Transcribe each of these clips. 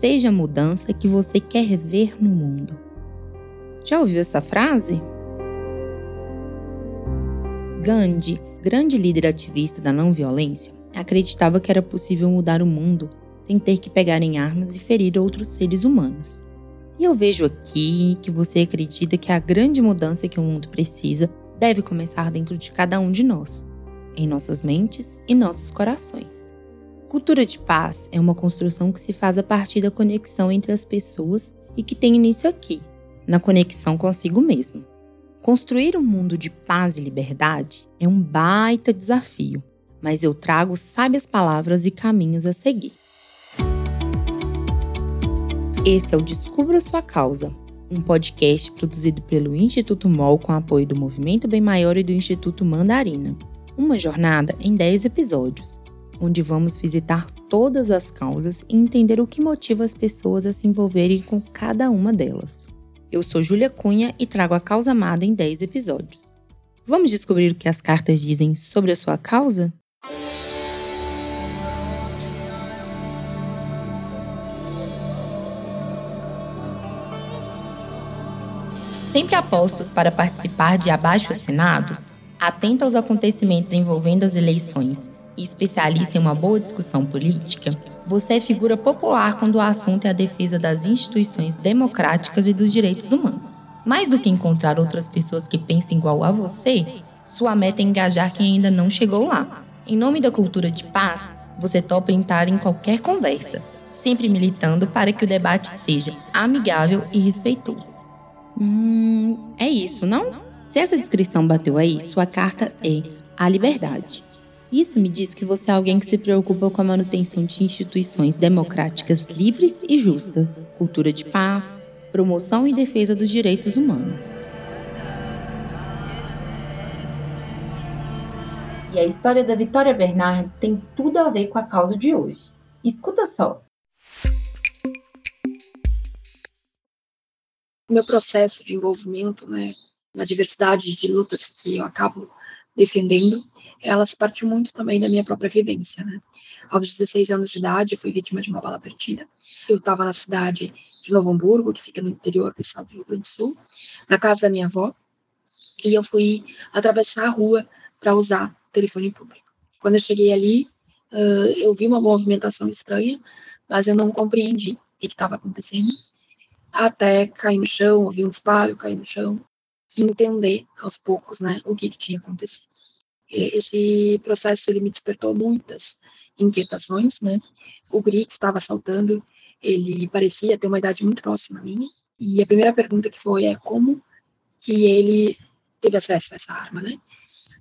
Seja a mudança que você quer ver no mundo. Já ouviu essa frase? Gandhi, grande líder ativista da não violência, acreditava que era possível mudar o mundo sem ter que pegar em armas e ferir outros seres humanos. E eu vejo aqui que você acredita que a grande mudança que o mundo precisa deve começar dentro de cada um de nós, em nossas mentes e nossos corações. Cultura de paz é uma construção que se faz a partir da conexão entre as pessoas e que tem início aqui, na conexão consigo mesmo. Construir um mundo de paz e liberdade é um baita desafio, mas eu trago sábias palavras e caminhos a seguir. Esse é o Descubra Sua Causa, um podcast produzido pelo Instituto MOL com apoio do Movimento Bem Maior e do Instituto Mandarina. Uma jornada em 10 episódios, onde vamos visitar todas as causas e entender o que motiva as pessoas a se envolverem com cada uma delas. Eu sou Júlia Cunha e trago a causa amada em 10 episódios. Vamos descobrir o que as cartas dizem sobre a sua causa? Sempre apostos para participar de abaixo-assinados, atenta aos acontecimentos envolvendo as eleições e especialista em uma boa discussão política, você é figura popular quando o assunto é a defesa das instituições democráticas e dos direitos humanos. Mais do que encontrar outras pessoas que pensem igual a você, sua meta é engajar quem ainda não chegou lá. Em nome da cultura de paz, você topa entrar em qualquer conversa, sempre militando para que o debate seja amigável e respeitoso. Hum, é isso, não? Se essa descrição bateu aí, sua carta é a liberdade. Isso me diz que você é alguém que se preocupa com a manutenção de instituições democráticas livres e justas, cultura de paz, promoção e defesa dos direitos humanos. E a história da Vitória Bernardes tem tudo a ver com a causa de hoje. Escuta só. Meu processo de envolvimento né, na diversidade de lutas que eu acabo defendendo elas partiu muito também da minha própria vivência, né? Aos 16 anos de idade, eu fui vítima de uma bala perdida. Eu estava na cidade de Novo Hamburgo, que fica no interior do estado do Rio Grande do Sul, na casa da minha avó, e eu fui atravessar a rua para usar telefone público. Quando eu cheguei ali, uh, eu vi uma movimentação estranha, mas eu não compreendi o que estava acontecendo, até cair no chão, ouvir um disparo, cair no chão, entender aos poucos, né, o que, que tinha acontecido esse processo ele me despertou muitas inquietações, né? O que estava assaltando, ele parecia ter uma idade muito próxima a minha, e a primeira pergunta que foi é como que ele teve acesso a essa arma, né?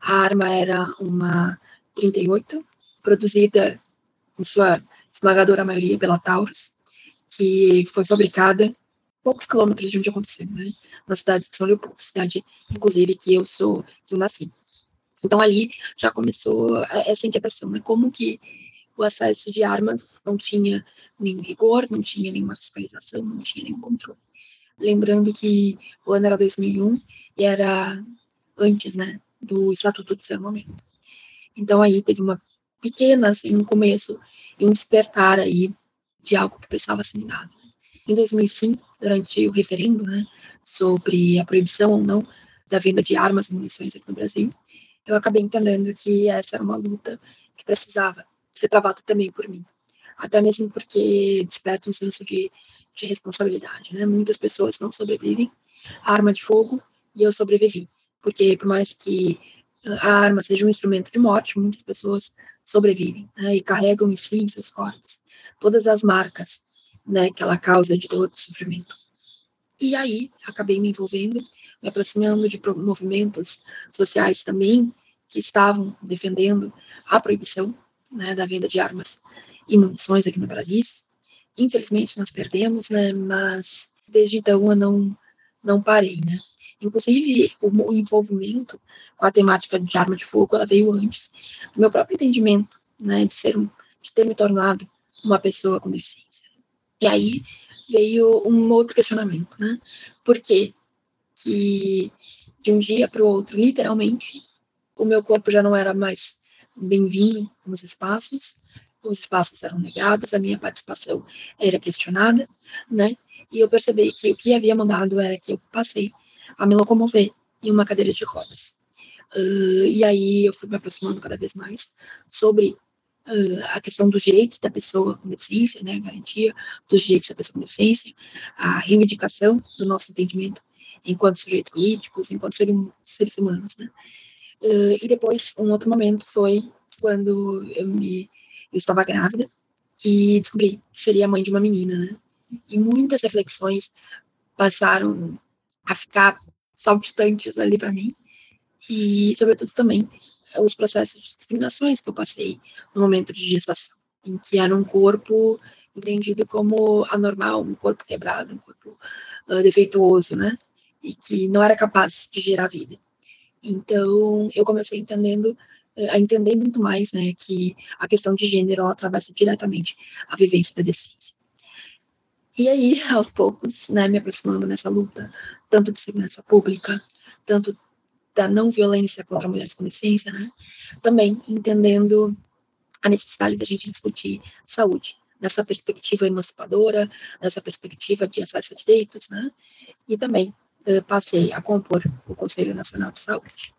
A arma era uma 38, produzida em sua esmagadora maioria pela Taurus, que foi fabricada poucos quilômetros de onde aconteceu, né? Na cidade de São Leopoldo, cidade, inclusive, que eu sou, que eu nasci. Então ali já começou essa inquietação, né? Como que o acesso de armas não tinha nenhum rigor, não tinha nenhuma fiscalização, não tinha nenhum controle. Lembrando que o ano era 2001 e era antes, né, do Estatuto de Desarmamento. Então aí teve uma pequena, assim, um começo e um despertar aí de algo que precisava ser mudado. Em 2005, durante o referendo, né, sobre a proibição ou não da venda de armas e munições aqui no Brasil, eu acabei entendendo que essa era uma luta que precisava ser travada também por mim. Até mesmo porque desperta um senso de, de responsabilidade. Né? Muitas pessoas não sobrevivem à arma de fogo e eu sobrevivi. Porque, por mais que a arma seja um instrumento de morte, muitas pessoas sobrevivem né? e carregam em si, em seus corpos, todas as marcas né, que ela causa de dor, de sofrimento. E aí, acabei me envolvendo aproximando de movimentos sociais também que estavam defendendo a proibição né, da venda de armas e munições aqui no Brasil. Infelizmente nós perdemos, né, mas desde então eu não não parei, né? Inclusive o envolvimento com a temática de arma de fogo, ela veio antes do meu próprio entendimento, né, de ser de ter me tornado uma pessoa com deficiência. E aí veio um outro questionamento, né? Por que que de um dia para o outro, literalmente, o meu corpo já não era mais bem-vindo nos espaços, os espaços eram negados, a minha participação era questionada, né? E eu percebi que o que havia mudado era que eu passei a me locomover em uma cadeira de rodas. Uh, e aí eu fui me aproximando cada vez mais sobre uh, a questão dos direitos da pessoa com deficiência, né, a garantia dos direitos da pessoa com deficiência, a reivindicação do nosso entendimento enquanto sujeitos políticos, enquanto seres, seres humanos, né. Uh, e depois, um outro momento foi quando eu me eu estava grávida e descobri que seria mãe de uma menina, né? E muitas reflexões passaram a ficar saltitantes ali para mim e, sobretudo, também os processos de discriminações que eu passei no momento de gestação, em que era um corpo entendido como anormal, um corpo quebrado, um corpo uh, defeituoso, né? E que não era capaz de gerar vida. Então, eu comecei entendendo a entender muito mais, né, que a questão de gênero ela atravessa diretamente a vivência da deficiência. E aí, aos poucos, né, me aproximando nessa luta, tanto de segurança pública, tanto da não violência contra mulheres com deficiência, né, também entendendo a necessidade da gente discutir saúde, nessa perspectiva emancipadora, nessa perspectiva de acesso a direitos, né, e também passei a compor o Conselho Nacional de Saúde.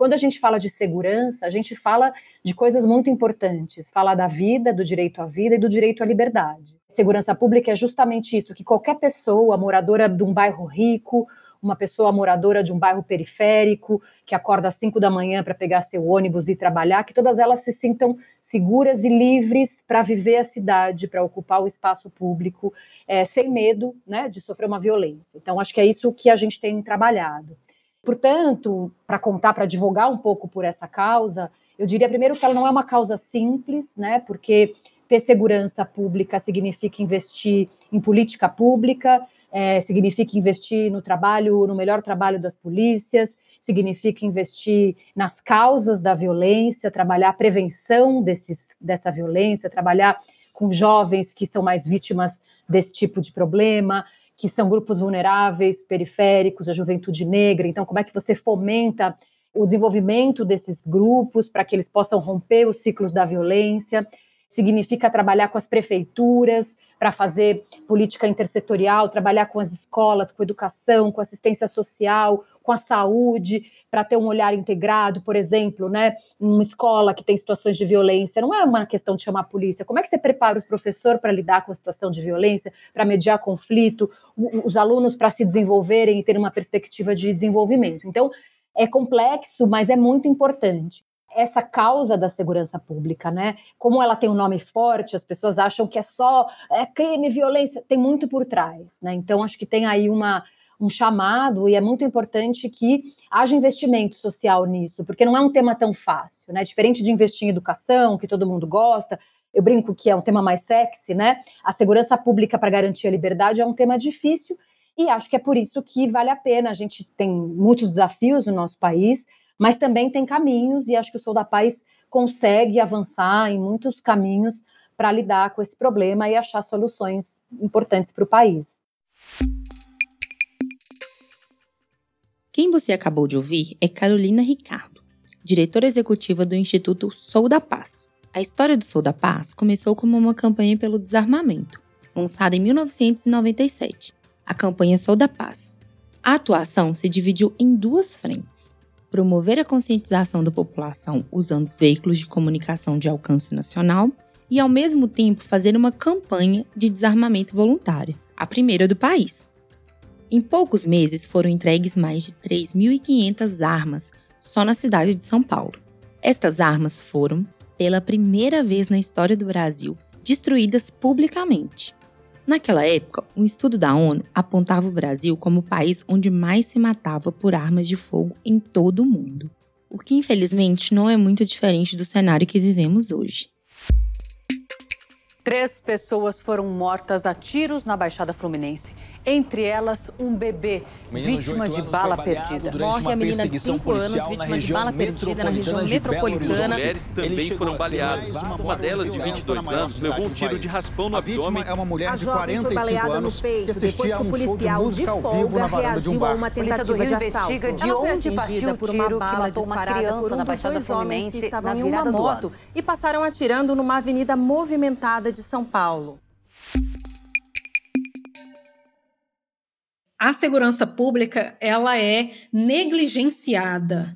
Quando a gente fala de segurança, a gente fala de coisas muito importantes. Fala da vida, do direito à vida e do direito à liberdade. Segurança pública é justamente isso, que qualquer pessoa, moradora de um bairro rico, uma pessoa moradora de um bairro periférico, que acorda às 5 da manhã para pegar seu ônibus e trabalhar, que todas elas se sintam seguras e livres para viver a cidade, para ocupar o espaço público, é, sem medo né, de sofrer uma violência. Então, acho que é isso que a gente tem trabalhado. Portanto, para contar, para advogar um pouco por essa causa, eu diria primeiro que ela não é uma causa simples, né? Porque ter segurança pública significa investir em política pública, é, significa investir no trabalho, no melhor trabalho das polícias, significa investir nas causas da violência, trabalhar a prevenção desses, dessa violência, trabalhar com jovens que são mais vítimas desse tipo de problema, que são grupos vulneráveis, periféricos, a juventude negra. Então, como é que você fomenta o desenvolvimento desses grupos para que eles possam romper os ciclos da violência? Significa trabalhar com as prefeituras para fazer política intersetorial, trabalhar com as escolas, com educação, com assistência social, com a saúde, para ter um olhar integrado, por exemplo, né, numa escola que tem situações de violência, não é uma questão de chamar a polícia. Como é que você prepara o professor para lidar com a situação de violência, para mediar conflito, os alunos para se desenvolverem e ter uma perspectiva de desenvolvimento? Então, é complexo, mas é muito importante essa causa da segurança pública, né? Como ela tem um nome forte, as pessoas acham que é só é crime, violência, tem muito por trás, né? Então acho que tem aí uma um chamado e é muito importante que haja investimento social nisso, porque não é um tema tão fácil, né? Diferente de investir em educação, que todo mundo gosta, eu brinco que é um tema mais sexy, né? A segurança pública para garantir a liberdade é um tema difícil e acho que é por isso que vale a pena. A gente tem muitos desafios no nosso país, mas também tem caminhos, e acho que o Sou da Paz consegue avançar em muitos caminhos para lidar com esse problema e achar soluções importantes para o país. Quem você acabou de ouvir é Carolina Ricardo, diretora executiva do Instituto Sou da Paz. A história do Sou da Paz começou como uma campanha pelo desarmamento, lançada em 1997, a campanha Sou da Paz. A atuação se dividiu em duas frentes promover a conscientização da população usando os veículos de comunicação de alcance nacional e, ao mesmo tempo, fazer uma campanha de desarmamento voluntário, a primeira do país. Em poucos meses foram entregues mais de 3.500 armas só na cidade de São Paulo. Estas armas foram, pela primeira vez na história do Brasil, destruídas publicamente. Naquela época, um estudo da ONU apontava o Brasil como o país onde mais se matava por armas de fogo em todo o mundo. O que infelizmente não é muito diferente do cenário que vivemos hoje. Três pessoas foram mortas a tiros na Baixada Fluminense entre elas um bebê vítima de, de bala perdida. Morre a menina de 5 anos, vítima de bala perdida na região metropolitana. Mulheres também foram baleadas. Uma delas, de 22 anos, levou um tiro de raspão no abdômen. é uma mulher de 45 anos que assistia a um show de música ao vivo na varanda de um bar. A polícia do Rio investiga de onde partiu por uma bala disparada por um dos dois homens que estavam em uma moto e passaram atirando numa avenida movimentada de São Paulo. A segurança pública ela é negligenciada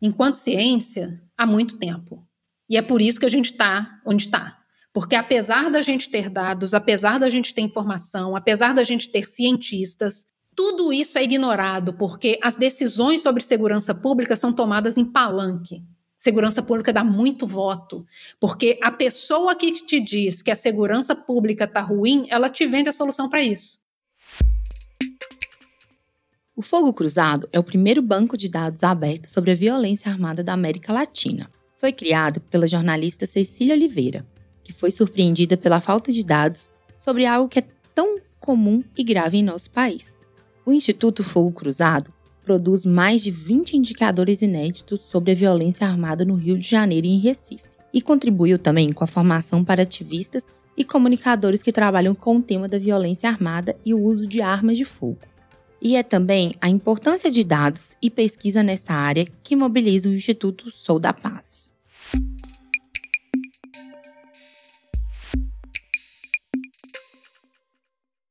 enquanto ciência há muito tempo. E é por isso que a gente está onde está. Porque apesar da gente ter dados, apesar da gente ter informação, apesar da gente ter cientistas, tudo isso é ignorado porque as decisões sobre segurança pública são tomadas em palanque. Segurança pública dá muito voto, porque a pessoa que te diz que a segurança pública está ruim, ela te vende a solução para isso. O Fogo Cruzado é o primeiro banco de dados aberto sobre a violência armada da América Latina. Foi criado pela jornalista Cecília Oliveira, que foi surpreendida pela falta de dados sobre algo que é tão comum e grave em nosso país. O Instituto Fogo Cruzado produz mais de 20 indicadores inéditos sobre a violência armada no Rio de Janeiro e em Recife, e contribuiu também com a formação para ativistas e comunicadores que trabalham com o tema da violência armada e o uso de armas de fogo. E é também a importância de dados e pesquisa nesta área que mobiliza o Instituto Sou da Paz.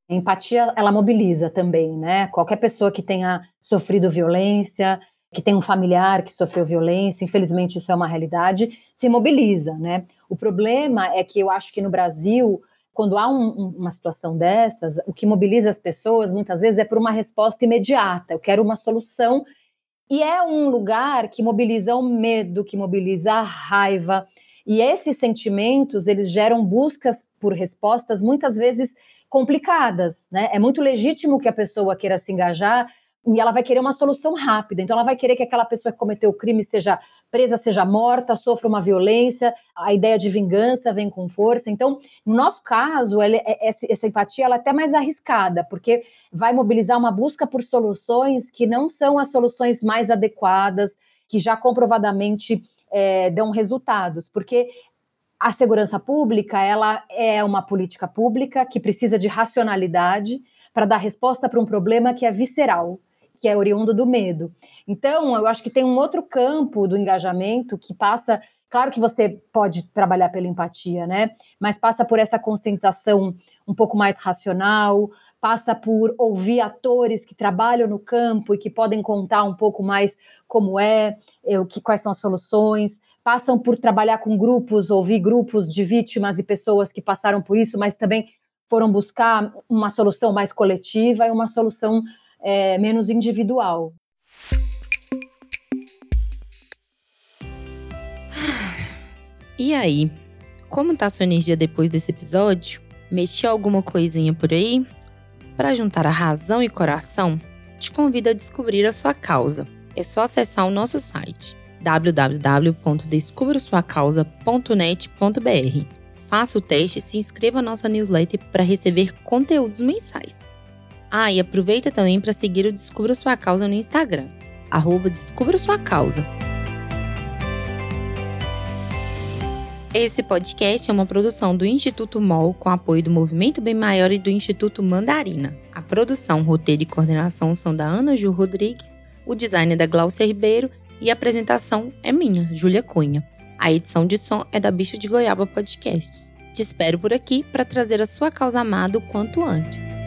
Empatia, ela mobiliza também, né? Qualquer pessoa que tenha sofrido violência, que tem um familiar que sofreu violência, infelizmente isso é uma realidade, se mobiliza, né? O problema é que eu acho que no Brasil quando há um, uma situação dessas, o que mobiliza as pessoas muitas vezes é por uma resposta imediata. Eu quero uma solução. E é um lugar que mobiliza o medo, que mobiliza a raiva. E esses sentimentos, eles geram buscas por respostas muitas vezes complicadas, né? É muito legítimo que a pessoa queira se engajar e ela vai querer uma solução rápida. Então, ela vai querer que aquela pessoa que cometeu o crime seja presa, seja morta, sofra uma violência. A ideia de vingança vem com força. Então, no nosso caso, ela, é, essa empatia ela é até mais arriscada, porque vai mobilizar uma busca por soluções que não são as soluções mais adequadas, que já comprovadamente é, dão resultados. Porque a segurança pública ela é uma política pública que precisa de racionalidade para dar resposta para um problema que é visceral que é oriundo do medo. Então, eu acho que tem um outro campo do engajamento que passa. Claro que você pode trabalhar pela empatia, né? Mas passa por essa conscientização um pouco mais racional, passa por ouvir atores que trabalham no campo e que podem contar um pouco mais como é, é o que, quais são as soluções, passam por trabalhar com grupos, ouvir grupos de vítimas e pessoas que passaram por isso, mas também foram buscar uma solução mais coletiva e uma solução é, menos individual. E aí, como tá sua energia depois desse episódio? Mexeu alguma coisinha por aí? Para juntar a razão e coração, te convido a descobrir a sua causa. É só acessar o nosso site www.descubrasuacausa.net.br. Faça o teste e se inscreva na nossa newsletter para receber conteúdos mensais. Ah, e aproveita também para seguir o Descubra Sua Causa no Instagram, arroba Descubra Sua Causa. Esse podcast é uma produção do Instituto MOL com apoio do Movimento Bem Maior e do Instituto Mandarina. A produção, roteiro e coordenação são da Ana Ju Rodrigues, o design é da Glaucia Ribeiro e a apresentação é minha, Júlia Cunha. A edição de som é da Bicho de Goiaba Podcasts. Te espero por aqui para trazer a sua causa amada o quanto antes.